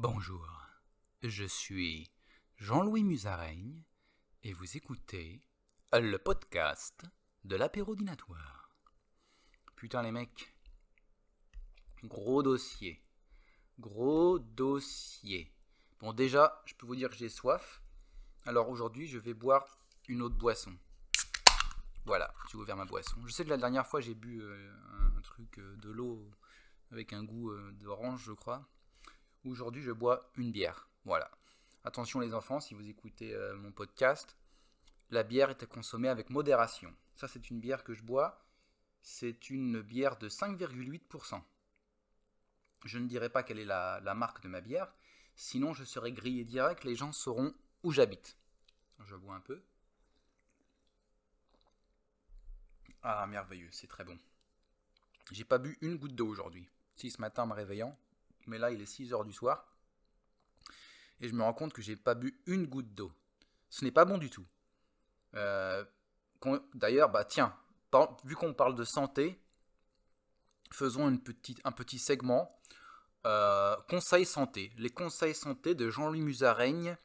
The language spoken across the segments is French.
Bonjour, je suis Jean-Louis Musaraigne et vous écoutez le podcast de l'apérodinatoire. Putain les mecs, gros dossier, gros dossier. Bon déjà, je peux vous dire que j'ai soif, alors aujourd'hui je vais boire une autre boisson. Voilà, j'ai ouvert ma boisson. Je sais que la dernière fois j'ai bu euh, un truc euh, de l'eau avec un goût euh, d'orange je crois. Aujourd'hui, je bois une bière. Voilà. Attention les enfants, si vous écoutez euh, mon podcast, la bière est à consommer avec modération. Ça, c'est une bière que je bois. C'est une bière de 5,8%. Je ne dirai pas quelle est la, la, marque de ma bière, sinon je serai grillé direct, les gens sauront où j'habite. Je bois un peu. Ah, merveilleux, c'est très bon. J'ai pas bu une goutte d'eau aujourd'hui. Si ce matin en me réveillant, mais là il est 6 heures du soir. Et je me rends compte que j'ai pas bu une goutte d'eau. Ce n'est pas bon du tout. Euh, D'ailleurs, bah tiens, vu qu'on parle de santé, faisons un petit segment. Euh, conseils santé. Les conseils santé de Jean-Louis Musaraigne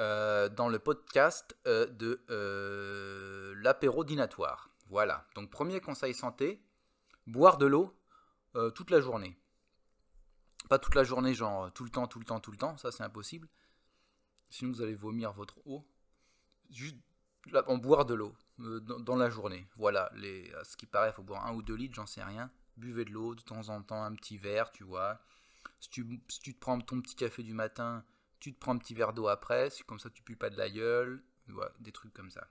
euh, dans le podcast euh, de euh, l'apérodinatoire. Voilà. Donc premier conseil santé, boire de l'eau toute la journée. Pas toute la journée, genre tout le temps, tout le temps, tout le temps, ça c'est impossible. Sinon vous allez vomir votre eau. Juste en boire de l'eau euh, dans, la journée. Voilà, à ce qui paraît, il faut boire un ou deux litres, j'en sais rien. Buvez de l'eau de temps en temps, un petit verre, tu vois. Si tu, si tu te prends ton petit café du matin, tu te prends un petit verre d'eau après, comme ça tu pues pas de la gueule. Des trucs comme ça.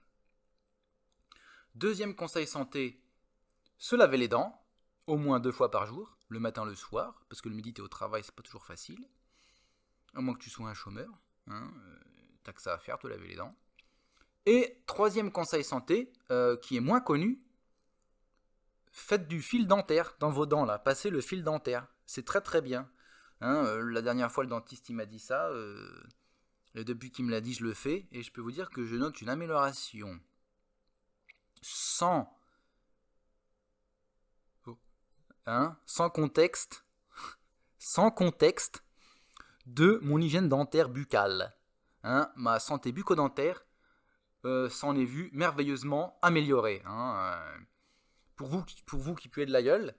Deuxième conseil santé, se laver les dents, au moins deux fois par jour le matin, le soir, parce que le midi, tu es au travail, c'est pas toujours facile. À moins que tu sois un chômeur. Hein, euh, T'as que ça à faire, te laver les dents. Et troisième conseil santé, euh, qui est moins connu, faites du fil dentaire dans vos dents, là. Passez le fil dentaire. C'est très très bien. Hein, euh, la dernière fois, le dentiste, il m'a dit ça. Et depuis qu'il me l'a dit, je le fais. Et je peux vous dire que je note une amélioration. Sans Hein, sans contexte, sans contexte de mon hygiène dentaire buccale. Hein, ma santé bucco-dentaire euh, s'en est vue merveilleusement améliorée. Hein, euh, pour, vous, pour vous qui puez de la gueule,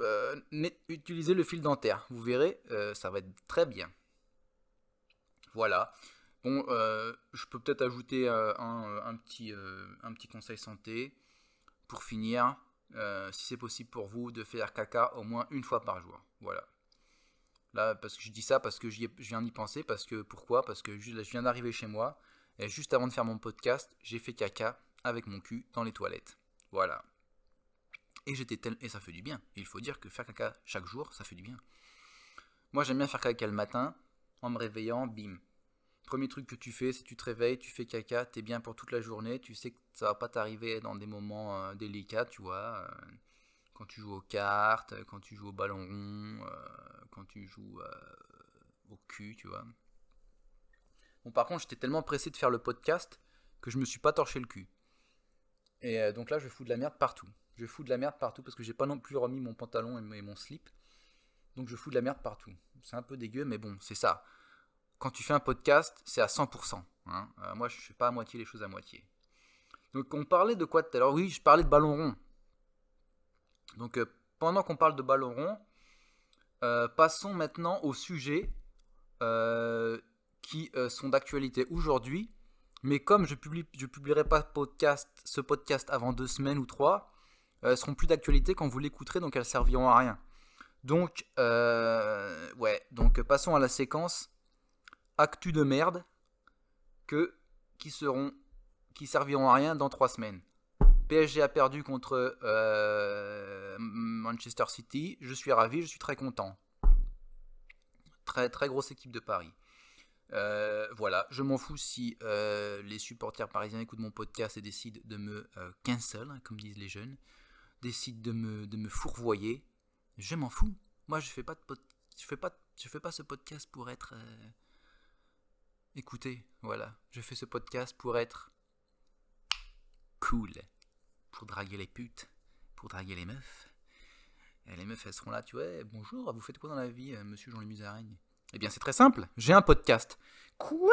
euh, utilisez le fil dentaire. Vous verrez, ça va être très bien. Voilà. Bon, je peux peut-être ajouter un petit conseil santé pour finir. Euh, si c'est possible pour vous, de faire caca au moins une fois par jour. Voilà. Là, parce que je dis ça parce que je viens d'y penser. Parce que pourquoi? Parce que je viens d'arriver chez moi et juste avant de faire mon podcast, j'ai fait caca avec mon cul dans les toilettes. Voilà. Et j'étais tel et ça fait du bien. Il faut dire que faire caca chaque jour, ça fait du bien. Moi, j'aime bien faire caca le matin en me réveillant, bim. Premier truc que tu fais, c'est tu te réveilles, tu fais caca, t'es bien pour toute la journée, tu sais que ça va pas t'arriver dans des moments euh, délicats, tu vois. Euh, quand tu joues aux cartes, quand tu joues au ballon rond, euh, quand tu joues au cul, tu vois. Bon, par contre, j'étais tellement pressé de faire le podcast que je me suis pas torché le cul. Et donc là, je fous de la merde partout. Je fous de la merde partout parce que j'ai pas non plus remis mon pantalon et mon slip. Donc je fous de la merde partout. C'est un peu dégueu, mais bon, c'est ça quand tu fais un podcast, c'est à 100%. Hein. Euh, moi, je ne fais pas à moitié les choses à moitié. Donc, on parlait de quoi tout à l'heure? Oui, je parlais de ballon rond. Donc, euh, pendant qu'on parle de ballon rond, euh, passons maintenant aux sujets qui sont d'actualité aujourd'hui. Mais comme je ne je publierai pas podcast, ce podcast avant deux semaines ou trois, elles seront plus d'actualité quand vous l'écouterez, donc elles serviront à rien. Donc, ouais, donc passons à la séquence actus de merde que qui seront qui serviront à rien dans trois semaines. PSG a perdu contre euh, Manchester City. Je suis ravi, je suis très content. Très grosse équipe de Paris. Euh, voilà, je m'en fous si euh, les supporters parisiens écoutent mon podcast et décident de me cancel, comme disent les jeunes, décident de me, fourvoyer. Je m'en fous. Moi, je fais pas de fais pas fais pas ce podcast pour être Écoutez, voilà, je fais ce podcast pour être cool, pour draguer les putes, pour draguer les meufs, Et les meufs, elles seront là, tu vois, Eh, bonjour, vous faites quoi dans la vie, euh, monsieur Jean-Louis Musaraigne? Eh bien, c'est très simple, j'ai un podcast. Quoi?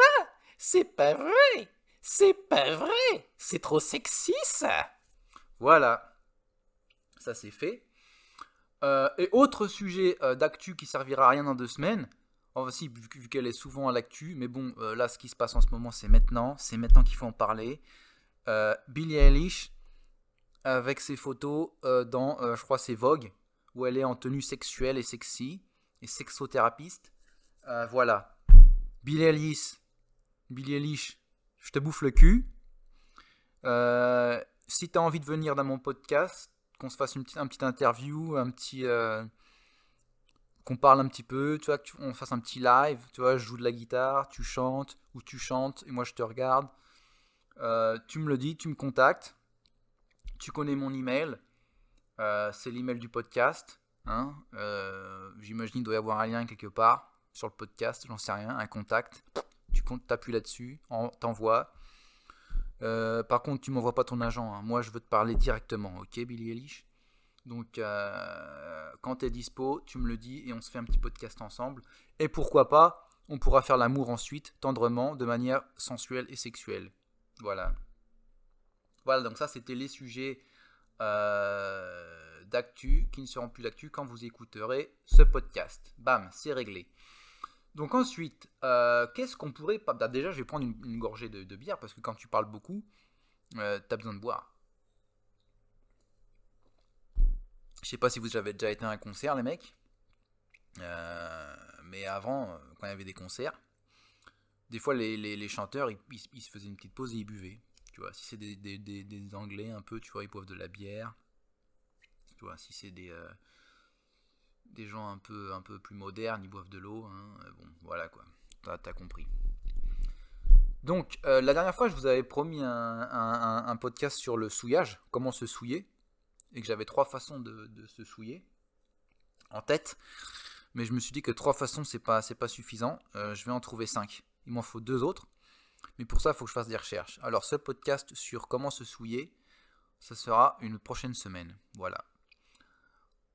C'est pas vrai! C'est pas vrai! C'est trop sexy ça Voilà, ça c'est fait. Euh, et autre sujet euh, d'actu qui servira à rien dans deux semaines, enfin si, vu, qu'elle est souvent à l'actu, mais bon, euh, là ce qui se passe en ce moment c'est maintenant, c'est maintenant qu'il faut en parler. Euh, Billie Eilish, avec ses photos euh, dans, euh, je crois c'est Vogue, où elle est en tenue sexuelle et sexy, et sexothérapeute. Voilà. Billie Eilish, Billie Eilish, je te bouffe le cul. Si tu envie de venir dans mon podcast, qu'on se fasse un petit interview, un petit. Qu'on parle un petit peu, tu vois, qu'on fasse un petit live, tu vois, je joue de la guitare, tu chantes, ou tu chantes, et moi je te regarde. Euh, tu me le dis, tu me contactes. Tu connais mon email. Euh, c'est l'email du podcast. Hein Euh, J'imagine qu'il doit y avoir un lien quelque part sur le podcast, j'en sais rien, un contact. Tu appuies là-dessus, en- t'envoies. Par contre, tu m'envoies pas ton agent. hein. Moi, je veux te parler directement, ok, Billy Eilish? Donc, euh, quand tu es dispo, tu me le dis et on se fait un petit podcast ensemble. Et pourquoi pas, on pourra faire l'amour ensuite, tendrement, de manière sensuelle et sexuelle. Voilà. Voilà, donc ça, c'était les sujets euh, d'actu qui ne seront plus d'actu quand vous écouterez ce podcast. Bam, c'est réglé. Donc ensuite, euh, qu'est-ce qu'on pourrait... bah, déjà, je vais prendre une, gorgée de, de bière parce que quand tu parles beaucoup, euh, t'as besoin de boire. Je sais pas si vous avez déjà été à un concert, les mecs. Euh, mais avant, euh, quand il y avait des concerts, des fois les, chanteurs, ils, se faisaient une petite pause et ils buvaient. Tu vois, si c'est des, Anglais un peu, tu vois, ils boivent de la bière. Tu vois, si c'est des, euh, gens un peu, plus modernes, ils boivent de l'eau. hein. Bon, voilà quoi. T'as compris. Donc, la dernière fois, je vous avais promis un podcast sur le souillage, comment se souiller, et que j'avais trois façons de, se souiller en tête. Mais je me suis dit que trois façons, c'est pas, pas suffisant. Euh, je vais en trouver cinq. Il m'en faut deux autres. Mais pour ça, il faut que je fasse des recherches. Alors, ce podcast sur comment se souiller, ça sera une prochaine semaine. Voilà.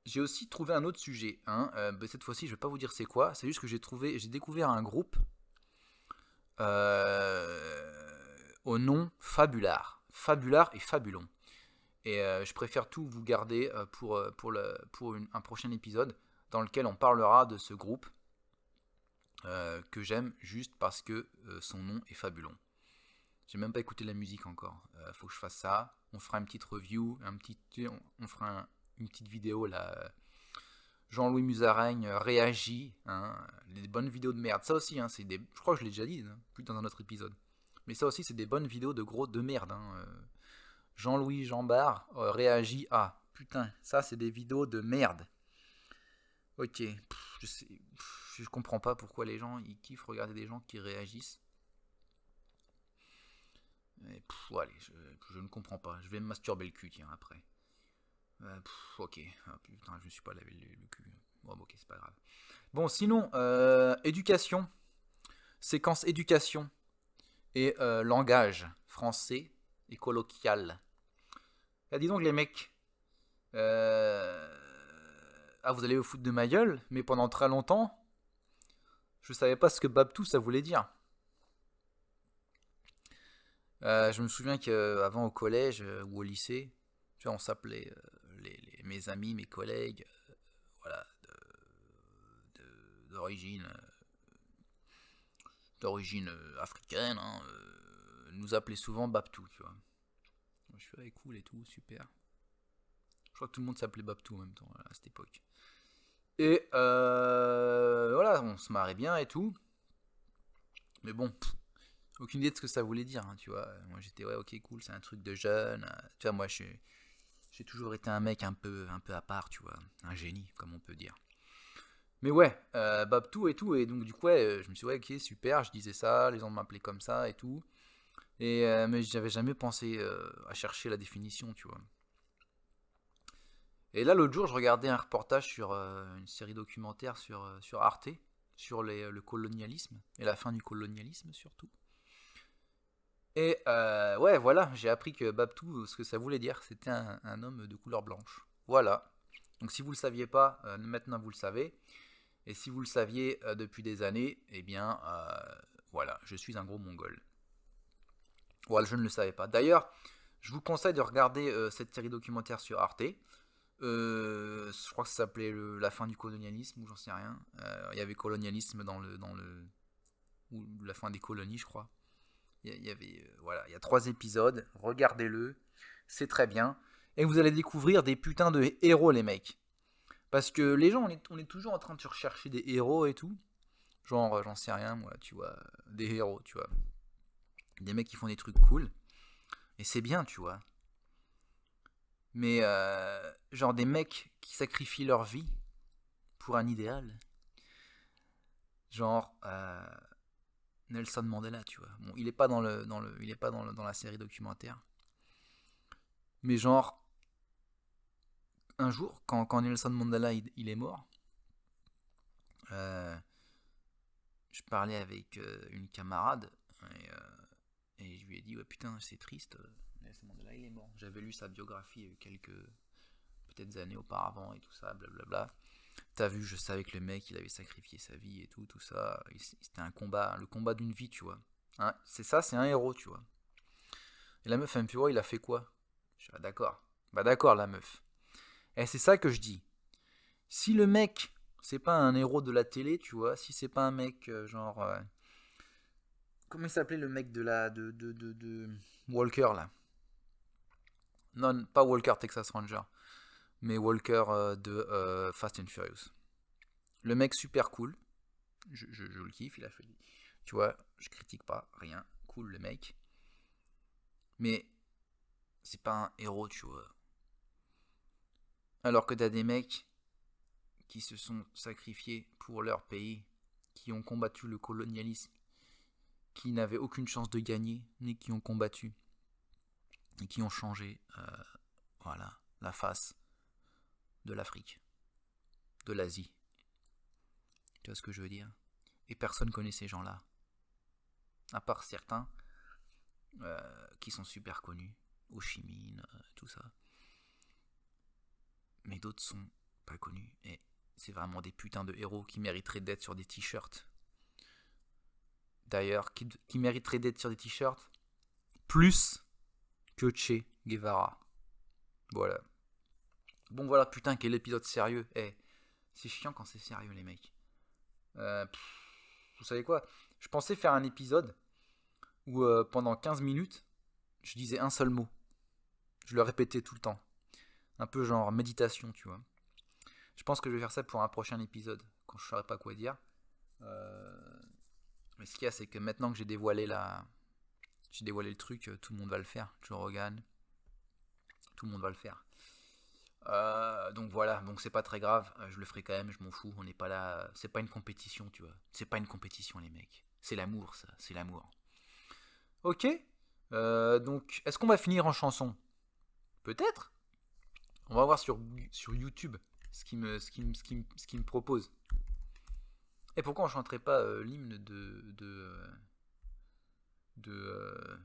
J'ai aussi trouvé un autre sujet. hein. Euh, bah, cette fois-ci, je vais pas vous dire c'est quoi. C'est juste que j'ai trouvé, j'ai découvert un groupe euh, au nom Fabular. Fabular et Fabulon. Et euh, je préfère tout vous garder euh, pour, euh, pour, le, pour un prochain épisode dans lequel on parlera de ce groupe que j'aime juste parce que son nom est Fabulon. J'ai même pas écouté la musique encore. Faut que je fasse ça. On fera une petite review, un petit, on, fera un- une petite vidéo là. Jean-Louis Musaraigne réagit. Hein, des bonnes vidéos de merde. Ça aussi, hein, c'est des. Je crois que je l'ai déjà dit, hein, plus dans un autre épisode. Mais ça aussi, c'est des bonnes vidéos de gros de merde. hein. Jean-Louis Jambard euh, réagit à. Putain, ça c'est des vidéos de merde. Ok, je comprends pas pourquoi les gens ils kiffent regarder des gens qui réagissent. Allez, je, ne comprends pas. Je vais me masturber le cul, tiens, après. Euh, ok, Ah, putain, je me suis pas lavé le, cul. Bon, ok, c'est pas grave. Bon, sinon, euh, éducation, séquence éducation et langage français et colloquial. Ah, dis donc, les mecs. Euh... Ah, vous allez vous foutre de ma gueule, mais pendant très longtemps, je savais pas ce que Babtou ça voulait dire. Euh, je me souviens qu'avant au collège euh, ou au lycée, tu vois, on s'appelait euh, les, les- mes amis, mes collègues, euh, voilà, d'origine euh, d'origine euh, africaine, hein, euh, nous appelaient souvent Babtou, tu vois. Je suis cool et tout, super. Je crois que tout le monde s'appelait Babtou en même temps à cette époque. Et euh, voilà, on se marrait bien et tout. Mais bon, aucune idée de ce que ça voulait dire, hein, tu vois. Moi j'étais ouais, ok, cool, c'est un truc de jeune. Tu vois, moi j'ai toujours été un mec un peu, un peu à part, tu vois. Un génie, comme on peut dire. Mais ouais, euh, Babtou et tout. Et donc du coup, ouais, je me suis dit, ouais, ok, super, je disais ça, les gens m'appelaient comme ça et tout. Et, euh, mais j'avais jamais pensé euh, à chercher la définition, tu vois. Et là, l'autre jour, je regardais un reportage sur euh, une série documentaire sur, euh, sur Arte, sur le colonialisme, et la fin du colonialisme surtout. Et ouais, voilà, j'ai appris que Babtou, ce que ça voulait dire, c'était un, un homme de couleur blanche. Voilà. Donc si vous ne le saviez pas, maintenant vous le savez. Et si vous le saviez depuis des années, eh bien voilà, je suis un gros mongol. Je ne le savais pas. D'ailleurs, je vous conseille de regarder cette série documentaire sur Arte. je crois que ça s'appelait La fin du colonialisme, ou j'en sais rien. Il y avait colonialisme dans le, ou la fin des colonies, je crois. Il y avait. voilà, il y a trois épisodes. Regardez-le. C'est très bien et vous allez découvrir des putains de héros, les mecs. Parce que les gens, on est, toujours en train de rechercher des héros et tout. Genre, euh, j'en sais rien, moi, tu vois, des héros, tu vois. Des mecs qui font des trucs cool. Et c'est bien, tu vois. Mais, euh, genre, des mecs qui sacrifient leur vie pour un idéal. Genre, euh, Nelson Mandela, tu vois. Bon, il est pas dans le, il est pas dans, dans la série documentaire. Mais genre, un jour, quand, Nelson Mandela il, est mort, euh, je parlais avec une camarade et, et, je lui ai dit ouais putain c'est triste, Nelson Mandela il est mort. J'avais lu sa biographie quelques peut-être années auparavant et tout ça, blablabla. T'as vu, je savais que le mec il avait sacrifié sa vie et tout, tout ça. C'était un combat, le combat d'une vie, tu vois. Hein, c'est ça, c'est un héros, tu vois. Et la meuf, elle me fait, il a fait quoi? Je suis ah, d'accord. Bah d'accord, la meuf. Et c'est ça que je dis. Si le mec, c'est pas un héros de la télé, tu vois, si c'est pas un mec euh, genre. Euh, comment il s'appelait le mec de la. De, Walker là? Non, pas Walker Texas Ranger, mais Walker euh, de Fast and Furious. Le mec super cool. Je, je, je, le kiffe, il a fait. Tu vois, je critique pas, rien. Cool le mec. Mais c'est pas un héros, tu vois. Alors que t'as des mecs qui se sont sacrifiés pour leur pays, qui ont combattu le colonialisme, qui n'avaient aucune chance de gagner, mais qui ont combattu et qui ont changé, euh, voilà, la face de l'Afrique, de l'Asie. Tu vois ce que je veux dire? Et personne connaît ces gens-là, à part certains euh, qui sont super connus, Ho euh, tout ça mais d'autres sont pas connus. Et c'est vraiment des putains de héros qui mériteraient d'être sur des t-shirts. D'ailleurs, qui, mériteraient d'être sur des t-shirts plus que Che Guevara. Voilà. Bon voilà, putain, quel épisode sérieux. Eh, c'est chiant quand c'est sérieux, les mecs. Euh, vous savez quoi? Je pensais faire un épisode où euh, pendant 15 minutes, je disais un seul mot. Je le répétais tout le temps un peu genre méditation, tu vois. Je pense que je vais faire ça pour un prochain épisode, quand je ne saurais pas quoi dire. Euh, mais ce qu'il y a, c'est que maintenant que j'ai dévoilé la... J'ai dévoilé le truc, euh, tout le monde va le faire. Joe Rogan, tout le monde va le faire. Euh, donc voilà, donc c'est pas très grave, je le ferai quand même, je m'en fous, on n'est pas là, c'est pas une compétition, tu vois. C'est pas une compétition, les mecs. C'est l'amour, ça, c'est l'amour. Ok, donc est-ce qu'on va finir en chanson? Peut-être on va voir sur, sur YouTube ce qu'il me, qui me, qui ce qui me propose. Et pourquoi on chanterait pas euh, l'hymne de. de. Euh, de. Euh,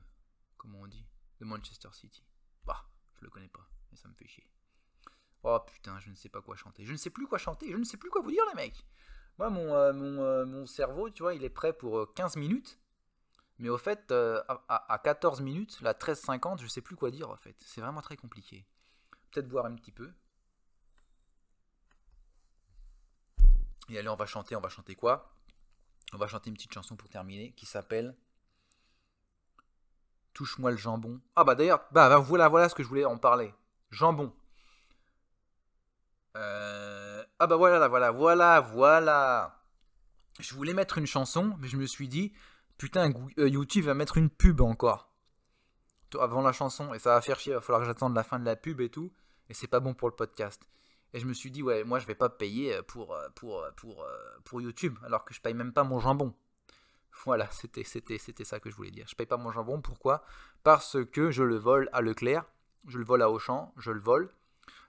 comment on dit De Manchester City? Bah, je le connais pas, mais ça me fait chier. Oh putain, je ne sais pas quoi chanter. Je ne sais plus quoi chanter, je ne sais plus quoi vous dire, les mecs. Moi, mon, mon, cerveau, tu vois, il est prêt pour 15 minutes. Mais au fait, à, à, 14 minutes, la 13.50, je sais plus quoi dire, en fait. C'est vraiment très compliqué peut-être boire un petit peu. Et allez, on va chanter, on va chanter quoi? On va chanter une petite chanson pour terminer qui s'appelle Touche-moi le jambon. Ah bah d'ailleurs, bah, bah, voilà, voilà ce que je voulais en parler. Jambon. Euh, ah bah voilà, voilà, voilà, voilà. Je voulais mettre une chanson, mais je me suis dit, putain, euh, YouTube va mettre une pub encore. Avant la chanson, et ça va faire chier, il va falloir que j'attende la fin de la pub et tout et c'est pas bon pour le podcast. Et je me suis dit, ouais, moi je vais pas payer euh, pour, euh, pour, euh, pour, pour YouTube, alors que je paye même pas mon jambon. Voilà, c'était, c'était, c'était ça que je voulais dire. Je paye pas mon jambon, pourquoi? Parce que je le vole à Leclerc, je le vole à Auchan, je le vole.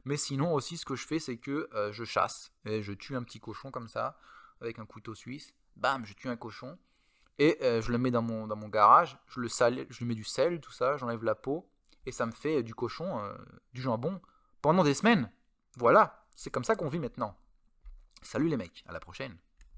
Mais sinon aussi, ce que je fais, c'est que je chasse. Et je tue un petit cochon comme ça, avec un couteau suisse. Bam, je tue un cochon. Et je le mets dans mon, dans mon garage, je le sale, je lui mets du sel, tout ça, j'enlève la peau. Et ça me fait du cochon, du jambon pendant des semaines. Voilà, C'est comme ça qu'on vit maintenant. Salut les mecs, à la prochaine.